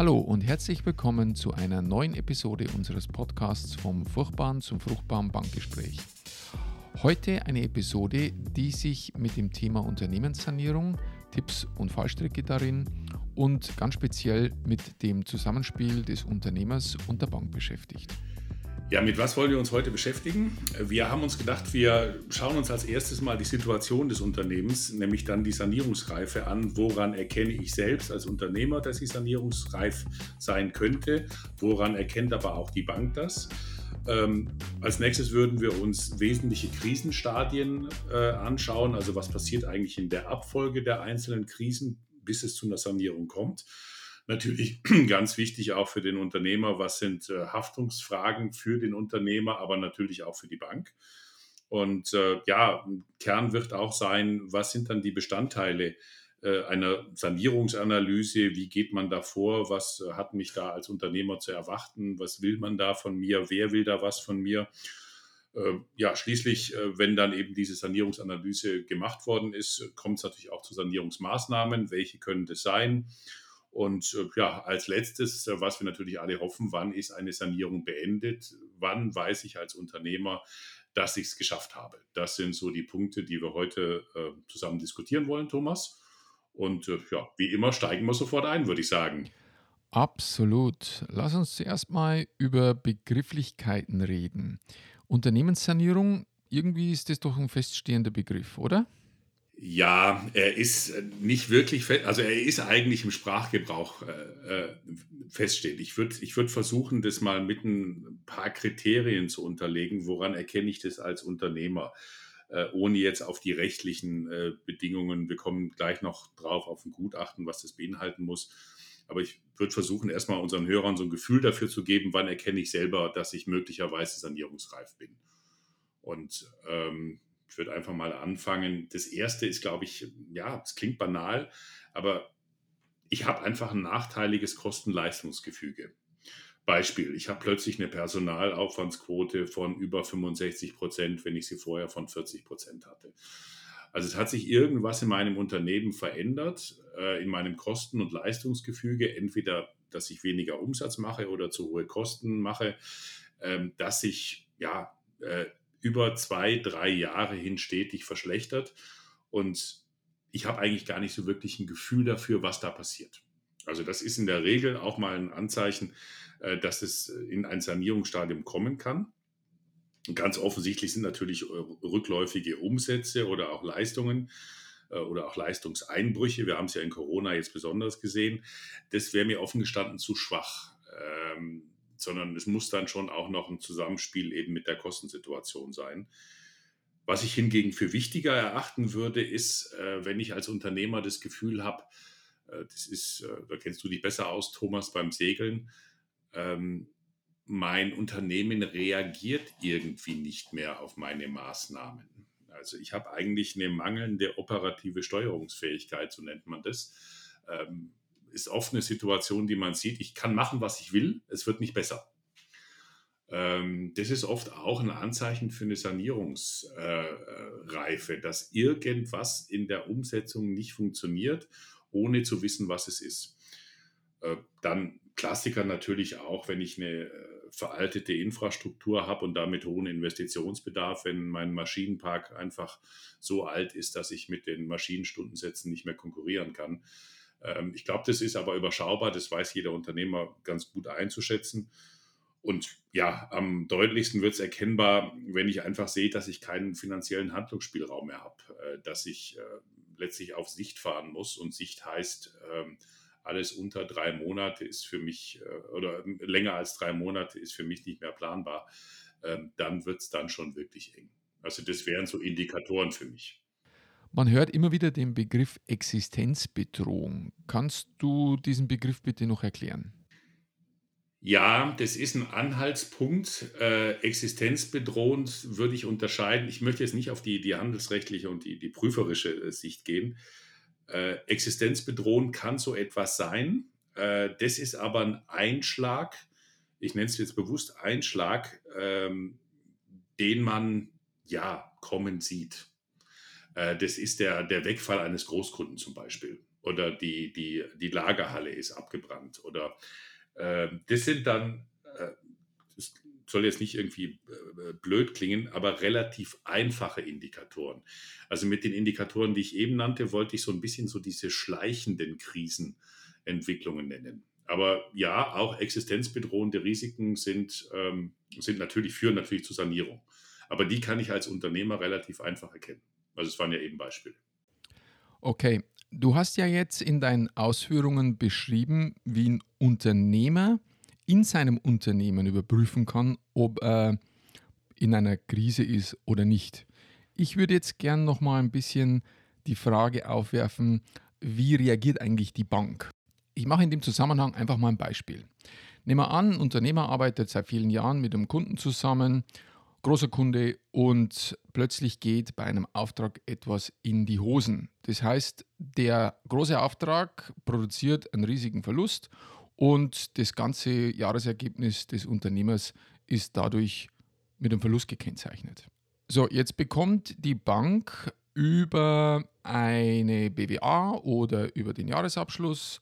Hallo und herzlich willkommen zu einer neuen Episode unseres Podcasts vom furchtbaren zum fruchtbaren Bankgespräch. Heute eine Episode, die sich mit dem Thema Unternehmenssanierung, Tipps und Fallstricke darin und ganz speziell mit dem Zusammenspiel des Unternehmers und der Bank beschäftigt. Ja, mit was wollen wir uns heute beschäftigen? Wir haben uns gedacht, wir schauen uns als erstes mal die Situation des Unternehmens, nämlich dann die Sanierungsreife an. Woran erkenne ich selbst als Unternehmer, dass ich sanierungsreif sein könnte? Woran erkennt aber auch die Bank das? Ähm, als nächstes würden wir uns wesentliche Krisenstadien äh, anschauen, also was passiert eigentlich in der Abfolge der einzelnen Krisen, bis es zu einer Sanierung kommt. Natürlich ganz wichtig auch für den Unternehmer, was sind äh, Haftungsfragen für den Unternehmer, aber natürlich auch für die Bank. Und äh, ja, Kern wird auch sein, was sind dann die Bestandteile äh, einer Sanierungsanalyse? Wie geht man da vor? Was äh, hat mich da als Unternehmer zu erwarten? Was will man da von mir? Wer will da was von mir? Äh, ja, schließlich, äh, wenn dann eben diese Sanierungsanalyse gemacht worden ist, kommt es natürlich auch zu Sanierungsmaßnahmen. Welche können das sein? Und äh, ja, als letztes, äh, was wir natürlich alle hoffen, wann ist eine Sanierung beendet? Wann weiß ich als Unternehmer, dass ich es geschafft habe? Das sind so die Punkte, die wir heute äh, zusammen diskutieren wollen, Thomas. Und ja, wie immer steigen wir sofort ein, würde ich sagen. Absolut. Lass uns zuerst mal über Begrifflichkeiten reden. Unternehmenssanierung, irgendwie ist das doch ein feststehender Begriff, oder? Ja, er ist äh, nicht wirklich, also er ist eigentlich im Sprachgebrauch äh, äh feststehend. Ich würde ich würd versuchen, das mal mit ein paar Kriterien zu unterlegen, woran erkenne ich das als Unternehmer, äh, ohne jetzt auf die rechtlichen äh, Bedingungen, wir kommen gleich noch drauf auf ein Gutachten, was das beinhalten muss. Aber ich würde versuchen, erstmal unseren Hörern so ein Gefühl dafür zu geben, wann erkenne ich selber, dass ich möglicherweise sanierungsreif bin. Und ähm, ich würde einfach mal anfangen. Das erste ist, glaube ich, ja, es klingt banal, aber ich habe einfach ein nachteiliges Kosten-Leistungsgefüge. Beispiel, ich habe plötzlich eine Personalaufwandsquote von über 65 Prozent, wenn ich sie vorher von 40 Prozent hatte. Also es hat sich irgendwas in meinem Unternehmen verändert, äh, in meinem Kosten- und Leistungsgefüge, entweder, dass ich weniger Umsatz mache oder zu hohe Kosten mache, ähm, dass ich ja äh, über zwei, drei Jahre hin stetig verschlechtert. Und ich habe eigentlich gar nicht so wirklich ein Gefühl dafür, was da passiert. Also das ist in der Regel auch mal ein Anzeichen, äh, dass es in ein Sanierungsstadium kommen kann. ganz offensichtlich sind natürlich rückläufige Umsätze oder auch Leistungen äh, oder auch Leistungseinbrüche. Wir haben es ja in Corona jetzt besonders gesehen. Das wäre mir offen gestanden zu schwach. Sondern es muss dann schon auch noch ein Zusammenspiel eben mit der Kostensituation sein. Was ich hingegen für wichtiger erachten würde, ist, äh, wenn ich als Unternehmer das Gefühl habe, äh, das ist, äh, da kennst du dich besser aus, Thomas, beim Segeln, ähm, mein Unternehmen reagiert irgendwie nicht mehr auf meine Maßnahmen. Also ich habe eigentlich eine mangelnde operative Steuerungsfähigkeit, so nennt man das. Ähm, ist oft eine Situation, die man sieht, ich kann machen, was ich will, es wird nicht besser. Ähm, das ist oft auch ein Anzeichen für eine Sanierungsreife, äh, dass irgendwas in der Umsetzung nicht funktioniert, ohne zu wissen, was es ist. Äh, dann Klassiker natürlich auch, wenn ich eine äh, veraltete Infrastruktur habe und damit hohen Investitionsbedarf, wenn mein Maschinenpark einfach so alt ist, dass ich mit den Maschinenstundensätzen nicht mehr konkurrieren kann ich glaube, das ist aber überschaubar, das weiß jeder Unternehmer ganz gut einzuschätzen. Und ja, am deutlichsten wird es erkennbar, wenn ich einfach sehe, dass ich keinen finanziellen Handlungsspielraum mehr habe, äh, dass ich äh, letztlich auf Sicht fahren muss. Und Sicht heißt, ähm, alles unter drei Monate ist für mich, äh, oder länger als drei Monate ist für mich nicht mehr planbar. Ähm, dann wird es dann schon wirklich eng. Also das wären so Indikatoren für mich. Man hört immer wieder den Begriff Existenzbedrohung. Kannst du diesen Begriff bitte noch erklären? Ja, das ist ein Anhaltspunkt. Äh, existenzbedrohend würde ich unterscheiden. Ich möchte jetzt nicht auf die, die handelsrechtliche und die, die prüferische äh, Sicht gehen. Äh, existenzbedrohend kann so etwas sein. Äh, das ist aber ein Einschlag, ich nenne es jetzt bewusst Einschlag, ähm, den man ja kommen sieht. Äh, das ist der, der Wegfall eines Großkunden zum Beispiel. oder die, die, die Lagerhalle ist abgebrannt oder äh, das sind dann, äh, das soll jetzt nicht irgendwie äh, blöd klingen, aber relativ einfache Indikatoren. Also mit den Indikatoren, die ich eben nannte, wollte ich so ein bisschen so diese schleichenden Krisenentwicklungen nennen. Aber ja, auch existenzbedrohende Risiken sind, ähm, sind natürlich, führen natürlich zu Sanierung. Aber die kann ich als Unternehmer relativ einfach erkennen. Also es waren ja eben Beispiele. Okay, du hast ja jetzt in deinen Ausführungen beschrieben, wie ein Unternehmer in seinem Unternehmen überprüfen kann, ob er in einer Krise ist oder nicht. Ich würde jetzt gern noch mal ein bisschen die Frage aufwerfen, wie reagiert eigentlich die Bank? Ich mache in dem Zusammenhang einfach mal ein Beispiel. Nehmen wir an, ein Unternehmer arbeitet seit vielen Jahren mit einem Kunden zusammen, großer Kunde, und plötzlich geht bei einem Auftrag etwas in die Hosen. Das heißt, der große Auftrag produziert einen riesigen Verlust und das ganze Jahresergebnis des Unternehmers ist dadurch mit einem Verlust gekennzeichnet. So, jetzt bekommt die Bank über eine BWA oder über den Jahresabschluss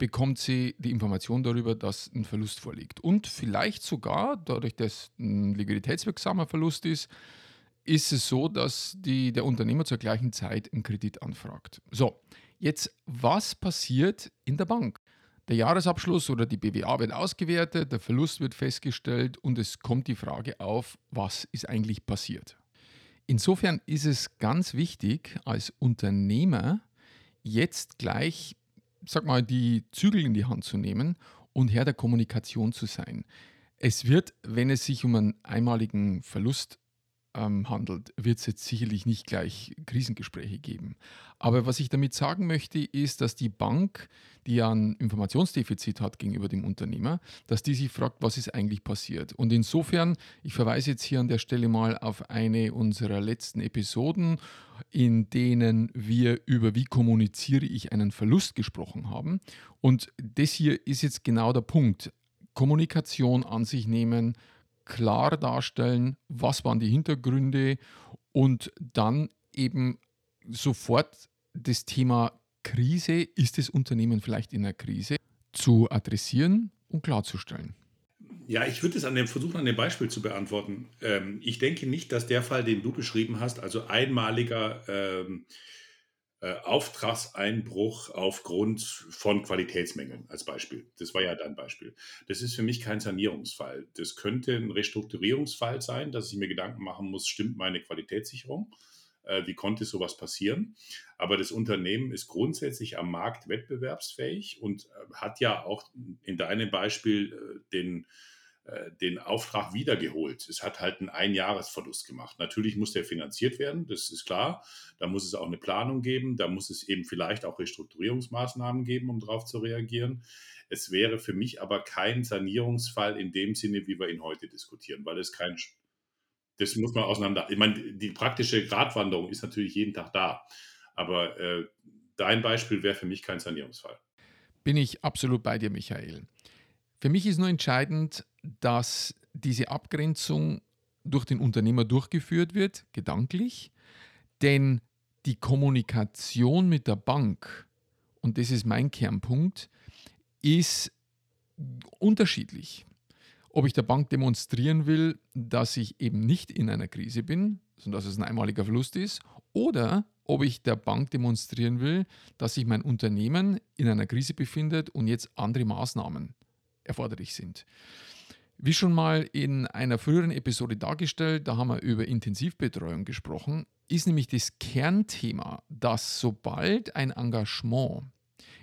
bekommt sie die Information darüber, dass ein Verlust vorliegt. Und vielleicht sogar, dadurch, dass ein liquiditätswirksamer Verlust ist, ist es so, dass die, der Unternehmer zur gleichen Zeit einen Kredit anfragt. So, jetzt, was passiert in der Bank? Der Jahresabschluss oder die BWA wird ausgewertet, der Verlust wird festgestellt und es kommt die Frage auf, was ist eigentlich passiert. Insofern ist es ganz wichtig, als Unternehmer jetzt gleich, sag mal, die Zügel in die Hand zu nehmen und Herr der Kommunikation zu sein. Es wird, wenn es sich um einen einmaligen Verlust ähm, handelt, wird es jetzt sicherlich nicht gleich Krisengespräche geben. Aber was ich damit sagen möchte, ist, dass die Bank, die ja ein Informationsdefizit hat gegenüber dem Unternehmer, dass die sich fragt, was ist eigentlich passiert. Und insofern, ich verweise jetzt hier an der Stelle mal auf eine unserer letzten Episoden, in denen wir über wie kommuniziere ich einen Verlust gesprochen haben. Und das hier ist jetzt genau der Punkt. Kommunikation an sich nehmen, klar darstellen, was waren die Hintergründe und dann eben sofort das Thema Krise, ist das Unternehmen vielleicht in einer Krise, zu adressieren und klarzustellen. Ja, ich würde es an dem versuchen, an dem Beispiel zu beantworten. Ähm, ich denke nicht, dass der Fall, den du beschrieben hast, also einmaliger ähm, äh, Auftragseinbruch aufgrund von Qualitätsmängeln als Beispiel. Das war ja dein Beispiel. Das ist für mich kein Sanierungsfall. Das könnte ein Restrukturierungsfall sein, dass ich mir Gedanken machen muss, stimmt meine Qualitätssicherung? Äh, wie konnte sowas passieren? Aber das Unternehmen ist grundsätzlich am Markt wettbewerbsfähig und äh, hat ja auch in deinem Beispiel den den Auftrag wiedergeholt. Es hat halt einen Einjahresverlust gemacht. Natürlich muss der finanziert werden, das ist klar. Da muss es auch eine Planung geben, da muss es eben vielleicht auch Restrukturierungsmaßnahmen geben, um darauf zu reagieren. Es wäre für mich aber kein Sanierungsfall in dem Sinne, wie wir ihn heute diskutieren, weil es kein, das muss man auseinander. Ich meine, die praktische Gratwanderung ist natürlich jeden Tag da, aber äh, dein Beispiel wäre für mich kein Sanierungsfall. Bin ich absolut bei dir, Michael. Für mich ist nur entscheidend, dass diese Abgrenzung durch den Unternehmer durchgeführt wird, gedanklich, denn die Kommunikation mit der Bank, und das ist mein Kernpunkt, ist unterschiedlich. Ob ich der Bank demonstrieren will, dass ich eben nicht in einer Krise bin, sondern dass es ein einmaliger Verlust ist, oder ob ich der Bank demonstrieren will, dass sich mein Unternehmen in einer Krise befindet und jetzt andere Maßnahmen erforderlich sind. Wie schon mal in einer früheren Episode dargestellt, da haben wir über Intensivbetreuung gesprochen, ist nämlich das Kernthema, dass sobald ein Engagement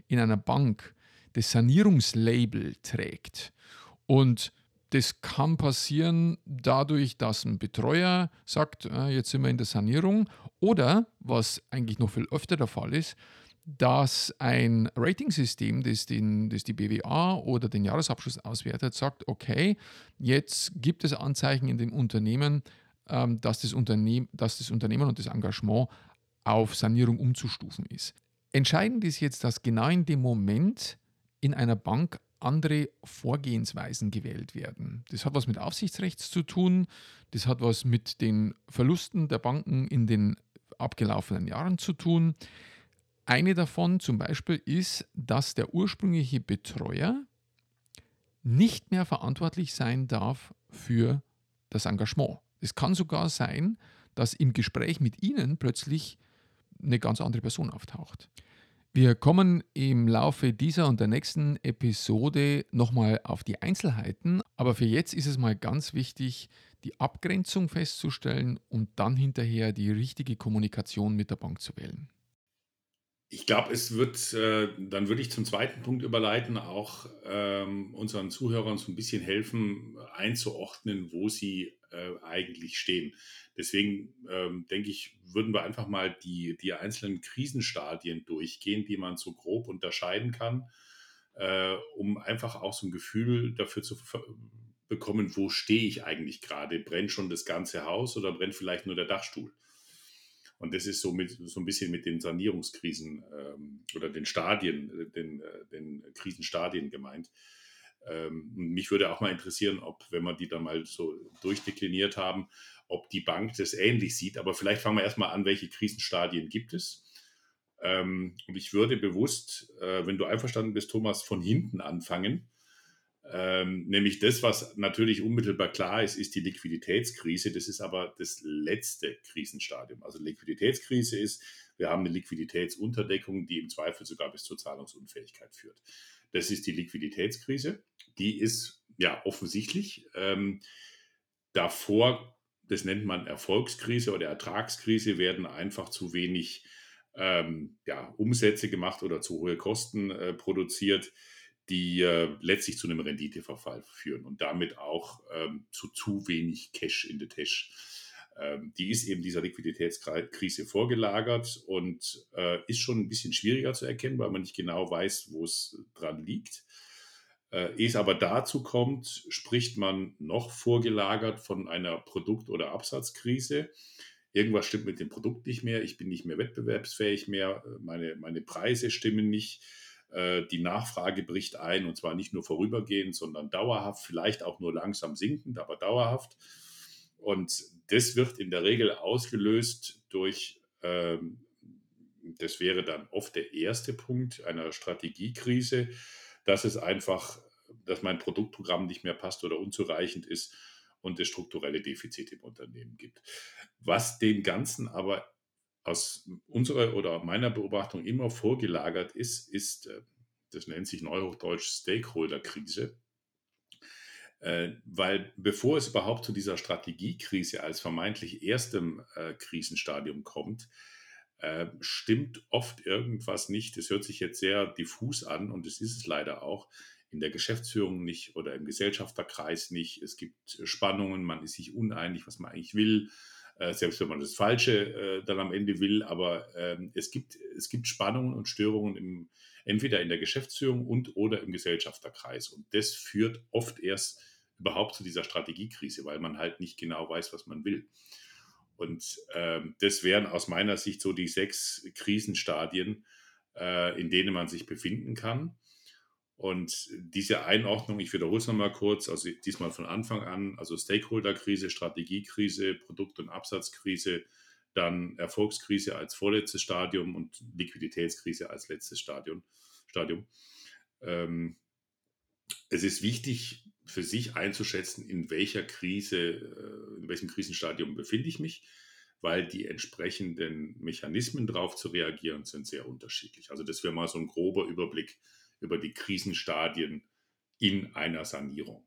in einer Bank das Sanierungslabel trägt und das kann passieren dadurch, dass ein Betreuer sagt, äh, jetzt sind wir in der Sanierung oder, was eigentlich noch viel öfter der Fall ist, dass ein Ratingsystem, das, den, das die BWA oder den Jahresabschluss auswertet, sagt, okay, jetzt gibt es Anzeichen in dem Unternehmen, ähm, dass, das Unternehmen, dass das Unternehmen und das Engagement auf Sanierung umzustufen ist. Entscheidend ist jetzt, dass genau in dem Moment in einer Bank andere Vorgehensweisen gewählt werden. Das hat was mit Aufsichtsrecht zu tun, das hat was mit den Verlusten der Banken in den abgelaufenen Jahren zu tun. Eine davon zum Beispiel ist, dass der ursprüngliche Betreuer nicht mehr verantwortlich sein darf für das Engagement. Es kann sogar sein, dass im Gespräch mit Ihnen plötzlich eine ganz andere Person auftaucht. Wir kommen im Laufe dieser und der nächsten Episode nochmal auf die Einzelheiten, aber für jetzt ist es mal ganz wichtig, die Abgrenzung festzustellen und dann hinterher die richtige Kommunikation mit der Bank zu wählen. Ich glaube, es wird, äh, dann würde ich zum zweiten Punkt überleiten, auch ähm, unseren Zuhörern so ein bisschen helfen, einzuordnen, wo sie äh, eigentlich stehen. Deswegen ähm, denke ich, würden wir einfach mal die, die einzelnen Krisenstadien durchgehen, die man so grob unterscheiden kann, äh, um einfach auch so ein Gefühl dafür zu bekommen, wo stehe ich eigentlich gerade? Brennt schon das ganze Haus oder brennt vielleicht nur der Dachstuhl? Und das ist so, mit, so ein bisschen mit den Sanierungskrisen ähm, oder den Stadien, äh, den, äh, den Krisenstadien gemeint. Ähm, mich würde auch mal interessieren, ob, wenn wir die dann mal so durchdekliniert haben, ob die Bank das ähnlich sieht. Aber vielleicht fangen wir erstmal an, welche Krisenstadien gibt es. Ähm, und ich würde bewusst, äh, wenn du einverstanden bist, Thomas, von hinten anfangen ähm, nämlich das, was natürlich unmittelbar klar ist, ist die Liquiditätskrise. Das ist aber das letzte Krisenstadium. Also Liquiditätskrise ist, wir haben eine Liquiditätsunterdeckung, die im Zweifel sogar bis zur Zahlungsunfähigkeit führt. Das ist die Liquiditätskrise. Die ist ja offensichtlich. Ähm, davor, das nennt man Erfolgskrise oder Ertragskrise, werden einfach zu wenig ähm, ja, Umsätze gemacht oder zu hohe Kosten äh, produziert die äh, letztlich zu einem Renditeverfall führen und damit auch ähm, zu zu wenig Cash in the Tash. Ähm, die ist eben dieser Liquiditätskrise vorgelagert und äh, ist schon ein bisschen schwieriger zu erkennen, weil man nicht genau weiß, wo es dran liegt. Äh, ehe es aber dazu kommt, spricht man noch vorgelagert von einer Produkt- oder Absatzkrise. Irgendwas stimmt mit dem Produkt nicht mehr, ich bin nicht mehr wettbewerbsfähig mehr, meine, meine Preise stimmen nicht die Nachfrage bricht ein und zwar nicht nur vorübergehend, sondern dauerhaft, vielleicht auch nur langsam sinkend, aber dauerhaft. Und das wird in der Regel ausgelöst durch, ähm, das wäre dann oft der erste Punkt einer Strategiekrise, dass es einfach, dass mein Produktprogramm nicht mehr passt oder unzureichend ist und es strukturelle Defizite im Unternehmen gibt. Was dem Ganzen aber aus unserer oder meiner Beobachtung immer vorgelagert ist, ist, äh, das nennt sich neuhochdeutsch Stakeholder-Krise. Äh, weil bevor es überhaupt zu dieser Strategiekrise als vermeintlich erstem äh, Krisenstadium kommt, stimmt oft irgendwas nicht. Das hört sich jetzt sehr diffus an und es ist es leider auch in der Geschäftsführung nicht oder im Gesellschafterkreis nicht. Es gibt Spannungen, man ist sich uneinig, was man eigentlich will. Äh, selbst wenn man das Falsche äh, dann am Ende will. Aber ähm, es, gibt, es gibt Spannungen und Störungen im, entweder in der Geschäftsführung und oder im Gesellschafterkreis. Und das führt oft erst überhaupt zu dieser Strategiekrise, weil man halt nicht genau weiß, was man will. Und ähm, das wären aus meiner Sicht so die sechs Krisenstadien, äh, in denen man sich befinden kann. Und diese Einordnung, ich wiederhole es nochmal kurz, also diesmal von Anfang an, also Stakeholder-Krise, Strategiekrise, Produkt- und Absatzkrise, dann Erfolgskrise als vorletztes Stadium und Liquiditätskrise als letztes Stadium. Stadium. Ähm, es ist wichtig für sich einzuschätzen, in welcher Krise, äh, in welchem Krisenstadium befinde ich mich, weil die entsprechenden Mechanismen darauf zu reagieren sind sehr unterschiedlich. Also das wäre mal so ein grober Überblick über die Krisenstadien in einer Sanierung.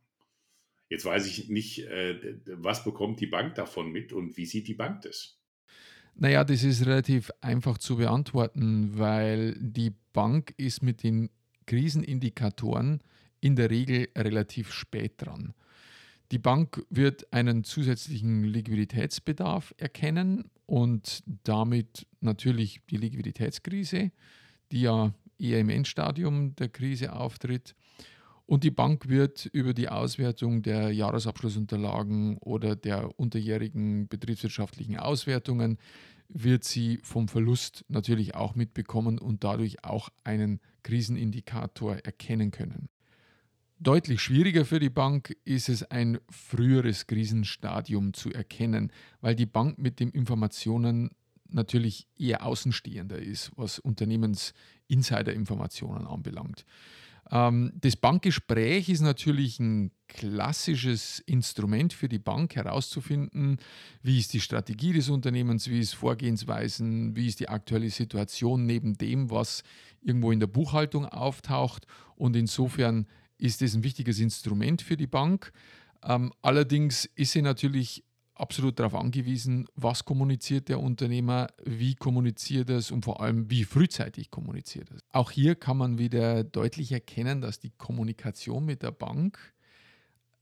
Jetzt weiß ich nicht, äh, was bekommt die Bank davon mit und wie sieht die Bank das? Naja, das ist relativ einfach zu beantworten, weil die Bank ist mit den Krisenindikatoren in der Regel relativ spät dran. Die Bank wird einen zusätzlichen Liquiditätsbedarf erkennen und damit natürlich die Liquiditätskrise, die ja eher im Endstadium der Krise auftritt. Und die Bank wird über die Auswertung der Jahresabschlussunterlagen oder der unterjährigen betriebswirtschaftlichen Auswertungen wird sie vom Verlust natürlich auch mitbekommen und dadurch auch einen Krisenindikator erkennen können. Deutlich schwieriger für die Bank ist es, ein früheres Krisenstadium zu erkennen, weil die Bank mit den Informationen natürlich eher Außenstehender ist, was Unternehmensinsider-Informationen anbelangt. Ähm, das Bankgespräch ist natürlich ein klassisches Instrument für die Bank herauszufinden, wie ist die Strategie des Unternehmens, wie ist Vorgehensweisen, wie ist die aktuelle Situation neben dem, was irgendwo in der Buchhaltung auftaucht. Und insofern ist es ein wichtiges Instrument für die Bank. Ähm, allerdings ist sie natürlich absolut darauf angewiesen, was kommuniziert der Unternehmer, wie kommuniziert es und vor allem, wie frühzeitig kommuniziert es. Auch hier kann man wieder deutlich erkennen, dass die Kommunikation mit der Bank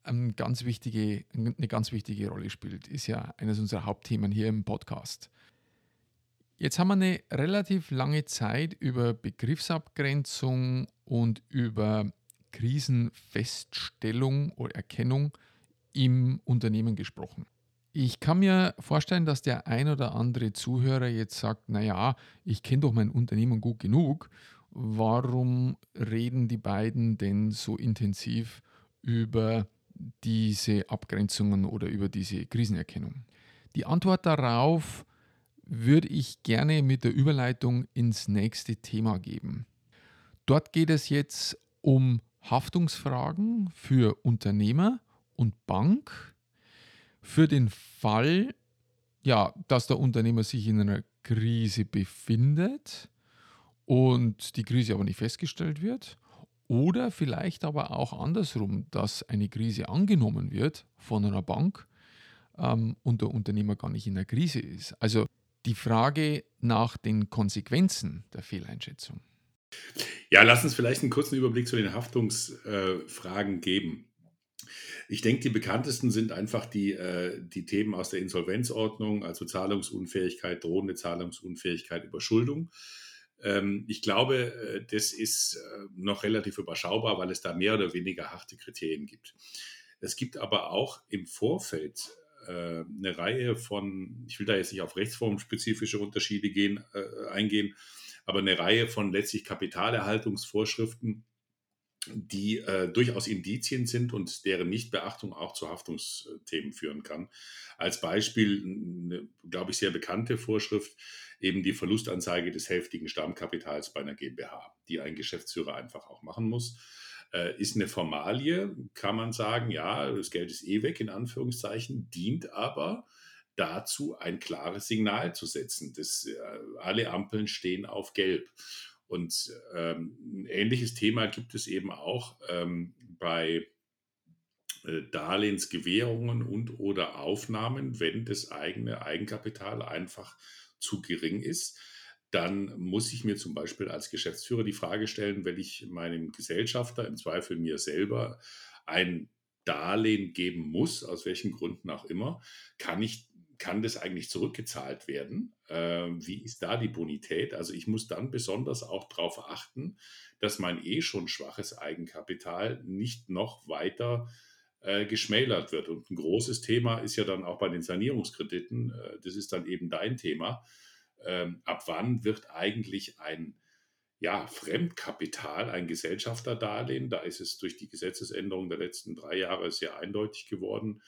eine ganz wichtige, eine ganz wichtige Rolle spielt. Ist ja eines unserer Hauptthemen hier im Podcast. Jetzt haben wir eine relativ lange Zeit über Begriffsabgrenzung und über Krisenfeststellung oder Erkennung im Unternehmen gesprochen. Ich kann mir vorstellen, dass der ein oder andere Zuhörer jetzt sagt, naja, ich kenne doch mein Unternehmen gut genug. Warum reden die beiden denn so intensiv über diese Abgrenzungen oder über diese Krisenerkennung? Die Antwort darauf würde ich gerne mit der Überleitung ins nächste Thema geben. Dort geht es jetzt um Haftungsfragen für Unternehmer und Bank für den Fall, ja, dass der Unternehmer sich in einer Krise befindet und die Krise aber nicht festgestellt wird. Oder vielleicht aber auch andersrum, dass eine Krise angenommen wird von einer Bank ähm, und der Unternehmer gar nicht in der Krise ist. Also die Frage nach den Konsequenzen der Fehleinschätzung. Ja, lass uns vielleicht einen kurzen Überblick zu den Haftungsfragen äh, geben. Ich denke, die bekanntesten sind einfach die, äh, die Themen aus der Insolvenzordnung, also Zahlungsunfähigkeit, drohende Zahlungsunfähigkeit, Überschuldung. Ähm, ich glaube, äh, das ist äh, noch relativ überschaubar, weil es da mehr oder weniger harte Kriterien gibt. Es gibt aber auch im Vorfeld äh, eine Reihe von, ich will da jetzt nicht auf rechtsformspezifische Unterschiede gehen, äh, eingehen, aber eine Reihe von letztlich Kapitalerhaltungsvorschriften, die äh, durchaus Indizien sind und deren Nichtbeachtung auch zu Haftungsthemen führen kann. Als Beispiel eine, glaube ich, sehr bekannte Vorschrift, eben die Verlustanzeige des hälftigen Stammkapitals bei einer GmbH, die ein Geschäftsführer einfach auch machen muss. Äh, ist eine Formalie, kann man sagen, ja, das Geld ist eh weg, in Anführungszeichen, dient aber dazu, ein klares Signal zu setzen. dass äh, alle Ampeln stehen auf Gelb. Und ähm, ein ähnliches Thema gibt es eben auch ähm, bei äh, Darlehensgewährungen und oder Aufnahmen, wenn das eigene Eigenkapital einfach zu gering ist. Dann muss ich mir zum Beispiel als Geschäftsführer die Frage stellen, wenn ich meinem Gesellschafter, im Zweifel mir selber, ein Darlehen geben muss, aus welchen Gründen auch immer, kann ich kann das eigentlich zurückgezahlt werden? Ähm, wie ist da die Bonität? Also ich muss dann besonders auch darauf achten, dass mein eh schon schwaches Eigenkapital nicht noch weiter äh, geschmälert wird. Und ein großes Thema ist ja dann auch bei den Sanierungskrediten, äh, das ist dann eben dein Thema. Ähm, ab wann wird eigentlich ein ja, Fremdkapital, ein Gesellschafterdarlehen, da ist es durch die Gesetzesänderung der letzten drei Jahre sehr eindeutig geworden,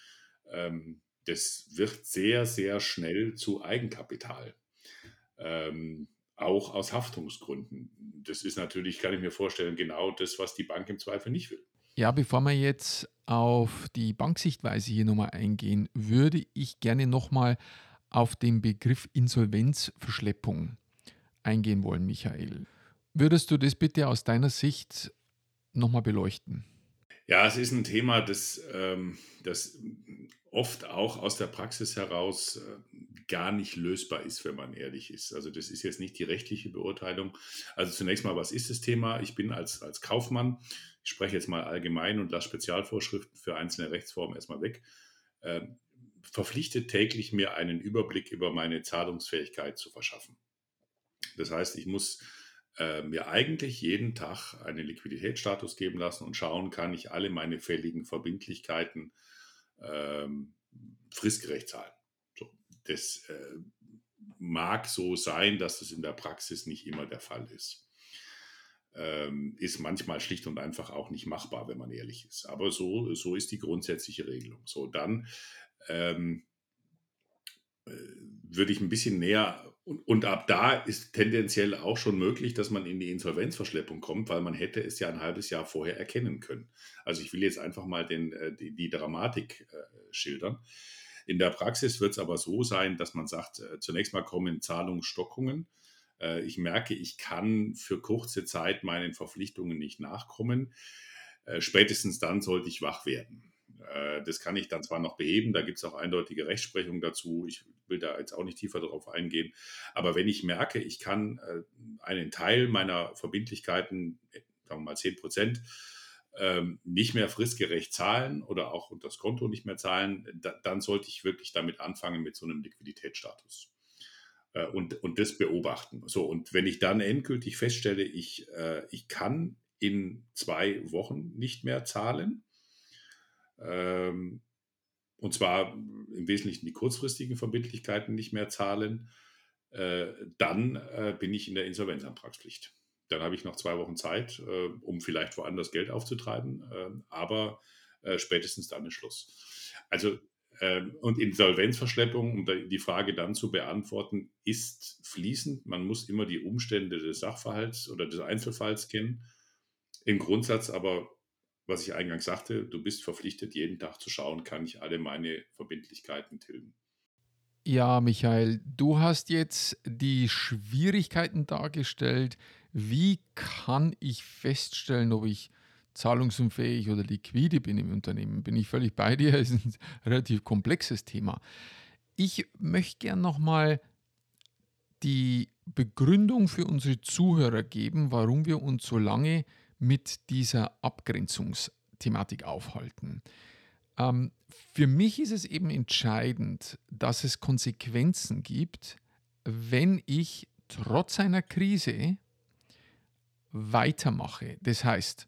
ähm, das wird sehr, sehr schnell zu Eigenkapital. Ähm, auch aus Haftungsgründen. Das ist natürlich, kann ich mir vorstellen, genau das, was die Bank im Zweifel nicht will. Ja, bevor wir jetzt auf die Banksichtweise hier nochmal eingehen, würde ich gerne nochmal auf den Begriff Insolvenzverschleppung eingehen wollen, Michael. Würdest du das bitte aus deiner Sicht nochmal beleuchten? Ja, es ist ein Thema, das, ähm, das oft auch aus der Praxis heraus äh, gar nicht lösbar ist, wenn man ehrlich ist. Also das ist jetzt nicht die rechtliche Beurteilung. Also zunächst mal, was ist das Thema? Ich bin als, als Kaufmann, ich spreche jetzt mal allgemein und lasse Spezialvorschriften für einzelne Rechtsformen erstmal weg, äh, verpflichtet täglich mir einen Überblick über meine Zahlungsfähigkeit zu verschaffen. Das heißt, ich muss äh, mir eigentlich jeden Tag einen Liquiditätsstatus geben lassen und schauen, kann ich alle meine fälligen Verbindlichkeiten ähm, fristgerecht zahlen. So, das äh, mag so sein, dass das in der Praxis nicht immer der Fall ist. Ähm, ist manchmal schlicht und einfach auch nicht machbar, wenn man ehrlich ist. Aber so, so ist die grundsätzliche Regelung. So, dann ähm, äh, würde ich ein bisschen näher Und, und, ab da ist tendenziell auch schon möglich, dass man in die Insolvenzverschleppung kommt, weil man hätte es ja ein halbes Jahr vorher erkennen können. Also ich will jetzt einfach mal den, äh, die, die Dramatik äh, schildern. In der Praxis wird es aber so sein, dass man sagt, äh, zunächst mal kommen Zahlungsstockungen. Äh, ich merke, ich kann für kurze Zeit meinen Verpflichtungen nicht nachkommen. Äh, spätestens dann sollte ich wach werden. Äh, das kann ich dann zwar noch beheben, da gibt es auch eindeutige Rechtsprechung dazu. Ich will da jetzt auch nicht tiefer darauf eingehen. Aber wenn ich merke, ich kann äh, einen Teil meiner Verbindlichkeiten, sagen wir mal 10 Prozent, ähm, nicht mehr fristgerecht zahlen oder auch das Konto nicht mehr zahlen, dann sollte ich wirklich damit anfangen mit so einem Liquiditätsstatus äh, und, und das beobachten. So, und wenn ich dann endgültig feststelle, ich, ich kann in zwei Wochen nicht mehr zahlen, ähm, und zwar im Wesentlichen die kurzfristigen Verbindlichkeiten nicht mehr zahlen, äh, dann äh, bin ich in der Insolvenzantragspflicht. Dann habe ich noch zwei Wochen Zeit, äh, um vielleicht woanders Geld aufzutreiben, ähm, aber äh, spätestens dann ist Schluss. Also ähm, und Insolvenzverschleppung, um die Frage dann zu beantworten, ist fließend. Man muss immer die Umstände des Sachverhalts oder des Einzelfalls kennen. Im Grundsatz aber was ich eingangs sagte, du bist verpflichtet, jeden Tag zu schauen, kann ich alle meine Verbindlichkeiten tilgen. Ja, Michael, du hast jetzt die Schwierigkeiten dargestellt. Wie kann ich feststellen, ob ich zahlungsunfähig oder liquide bin im Unternehmen? Bin ich völlig bei dir? Es ist ein relativ komplexes Thema. Ich möchte gerne nochmal die Begründung für unsere Zuhörer geben, warum wir uns so lange mit dieser Abgrenzungsthematik aufhalten. Ähm, für mich ist es eben entscheidend, dass es Konsequenzen gibt, wenn ich trotz einer Krise weitermache. Das heißt,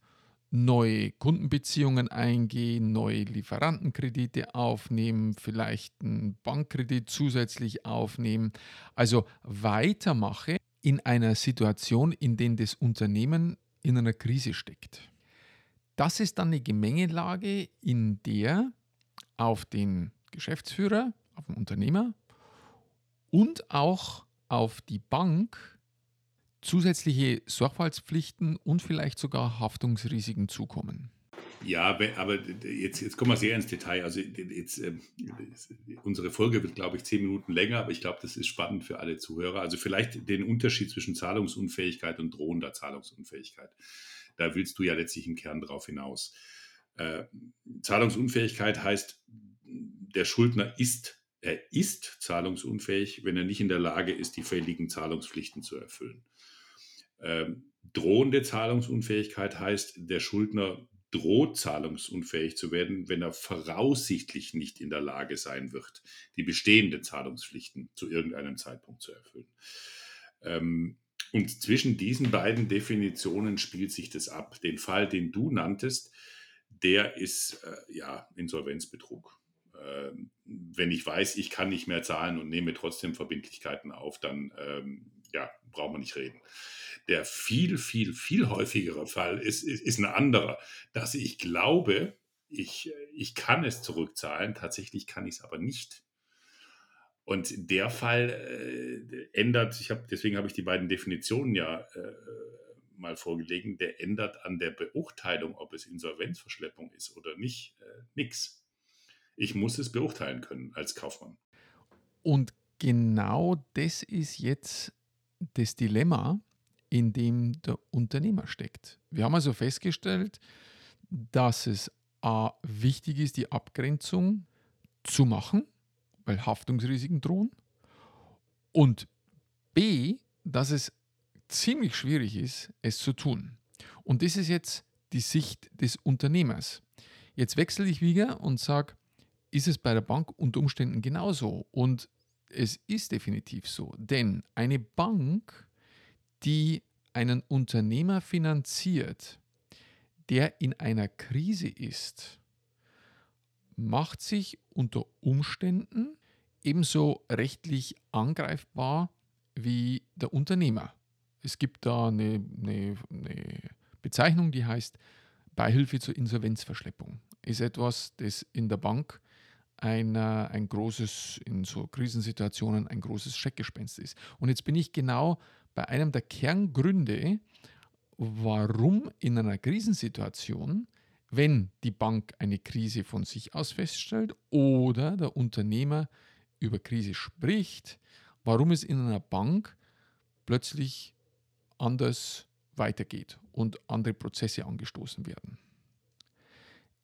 neue Kundenbeziehungen eingehen, neue Lieferantenkredite aufnehmen, vielleicht einen Bankkredit zusätzlich aufnehmen. Also weitermache in einer Situation, in der das Unternehmen in einer Krise steckt. Das ist dann eine Gemengelage, in der auf den Geschäftsführer, auf den Unternehmer und auch auf die Bank zusätzliche Sorgfaltspflichten und vielleicht sogar Haftungsrisiken zukommen. Ja, aber jetzt, jetzt kommen wir sehr ins Detail. Also jetzt, äh, unsere Folge wird, glaube ich, zehn Minuten länger, aber ich glaube, das ist spannend für alle Zuhörer. Also vielleicht den Unterschied zwischen Zahlungsunfähigkeit und drohender Zahlungsunfähigkeit. Da willst du ja letztlich im Kern drauf hinaus. Äh, Zahlungsunfähigkeit heißt, der Schuldner ist, er ist zahlungsunfähig, wenn er nicht in der Lage ist, die fälligen Zahlungspflichten zu erfüllen. Ähm, drohende Zahlungsunfähigkeit heißt, der Schuldner droht zahlungsunfähig zu werden, wenn er voraussichtlich nicht in der Lage sein wird, die bestehenden Zahlungspflichten zu irgendeinem Zeitpunkt zu erfüllen. Ähm, und zwischen diesen beiden Definitionen spielt sich das ab. Den Fall, den du nanntest, der ist äh, ja Insolvenzbetrug. Ähm, wenn ich weiß, ich kann nicht mehr zahlen und nehme trotzdem Verbindlichkeiten auf, dann ähm, ja, braucht man nicht reden. Der viel, viel, viel häufigere Fall ist, ist, ist ein anderer, dass ich glaube, ich, ich kann es zurückzahlen, tatsächlich kann ich es aber nicht. Und der Fall äh, ändert, ich habe, deswegen habe ich die beiden Definitionen ja äh, mal vorgelegt, der ändert an der Beurteilung, ob es Insolvenzverschleppung ist oder nicht, äh, nichts. Ich muss es beurteilen können als Kaufmann. Und genau das ist jetzt das Dilemma, in dem der Unternehmer steckt. Wir haben also festgestellt, dass es A, wichtig ist, die Abgrenzung zu machen, weil Haftungsrisiken drohen, und B, dass es ziemlich schwierig ist, es zu tun. Und das ist jetzt die Sicht des Unternehmers. Jetzt wechsle ich wieder und sage, ist es bei der Bank unter Umständen genauso? Und es ist definitiv so, denn eine Bank, die einen Unternehmer finanziert, der in einer Krise ist, macht sich unter Umständen ebenso rechtlich angreifbar wie der Unternehmer. Es gibt da eine, eine, eine Bezeichnung, die heißt Beihilfe zur Insolvenzverschleppung. Ist etwas, das in der Bank einer, ein großes, in so Krisensituationen ein großes Schreckgespenst ist. Und jetzt bin ich genau bei einem der Kerngründe, warum in einer Krisensituation, wenn die Bank eine Krise von sich aus feststellt oder der Unternehmer über Krise spricht, warum es in einer Bank plötzlich anders weitergeht und andere Prozesse angestoßen werden.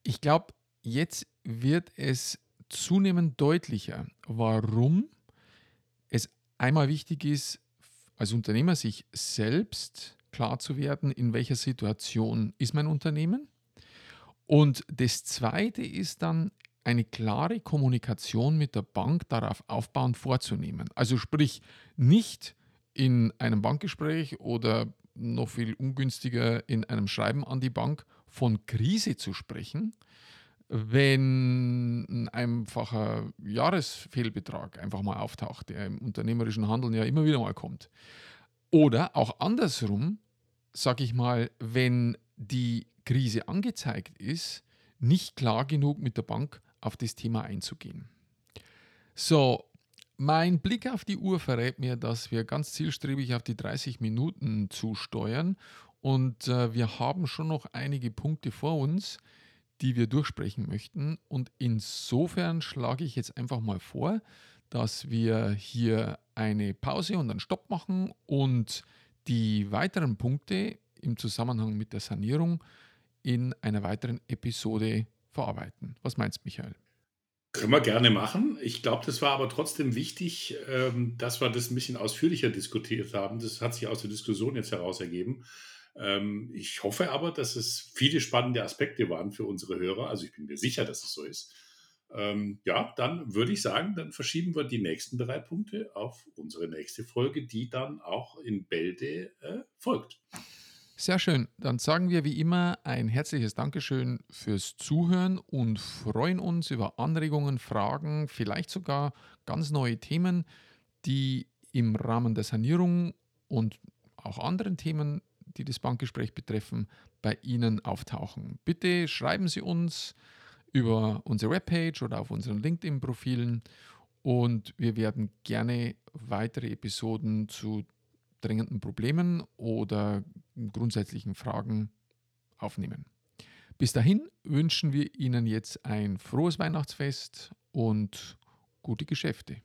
Ich glaube, jetzt wird es zunehmend deutlicher, warum es einmal wichtig ist, als Unternehmer sich selbst klar zu werden, in welcher Situation ist mein Unternehmen. Und das Zweite ist dann eine klare Kommunikation mit der Bank darauf aufbauend vorzunehmen. Also sprich nicht in einem Bankgespräch oder noch viel ungünstiger in einem Schreiben an die Bank von Krise zu sprechen, wenn ein einfacher Jahresfehlbetrag einfach mal auftaucht, der im unternehmerischen Handeln ja immer wieder mal kommt. Oder auch andersrum, sage ich mal, wenn die Krise angezeigt ist, nicht klar genug mit der Bank auf das Thema einzugehen. So, mein Blick auf die Uhr verrät mir, dass wir ganz zielstrebig auf die 30 Minuten zusteuern und äh, wir haben schon noch einige Punkte vor uns, die wir durchsprechen möchten. Und insofern schlage ich jetzt einfach mal vor, dass wir hier eine Pause und einen Stopp machen und die weiteren Punkte im Zusammenhang mit der Sanierung in einer weiteren Episode verarbeiten. Was meinst du, Michael? Können wir gerne machen. Ich glaube, das war aber trotzdem wichtig, ähm, dass wir das ein bisschen ausführlicher diskutiert haben. Das hat sich aus der Diskussion jetzt heraus ergeben. Ähm, ich hoffe aber, dass es viele spannende Aspekte waren für unsere Hörer. Also ich bin mir sicher, dass es so ist. Ähm, ja, dann würde ich sagen, dann verschieben wir die nächsten drei Punkte auf unsere nächste Folge, die dann auch in Bälde äh, folgt. Sehr schön. Dann sagen wir wie immer ein herzliches Dankeschön fürs Zuhören und freuen uns über Anregungen, Fragen, vielleicht sogar ganz neue Themen, die im Rahmen der Sanierung und auch anderen Themen die das Bankgespräch betreffen, bei Ihnen auftauchen. Bitte schreiben Sie uns über unsere Webpage oder auf unseren LinkedIn-Profilen und wir werden gerne weitere Episoden zu drängenden Problemen oder grundsätzlichen Fragen aufnehmen. Bis dahin wünschen wir Ihnen jetzt ein frohes Weihnachtsfest und gute Geschäfte.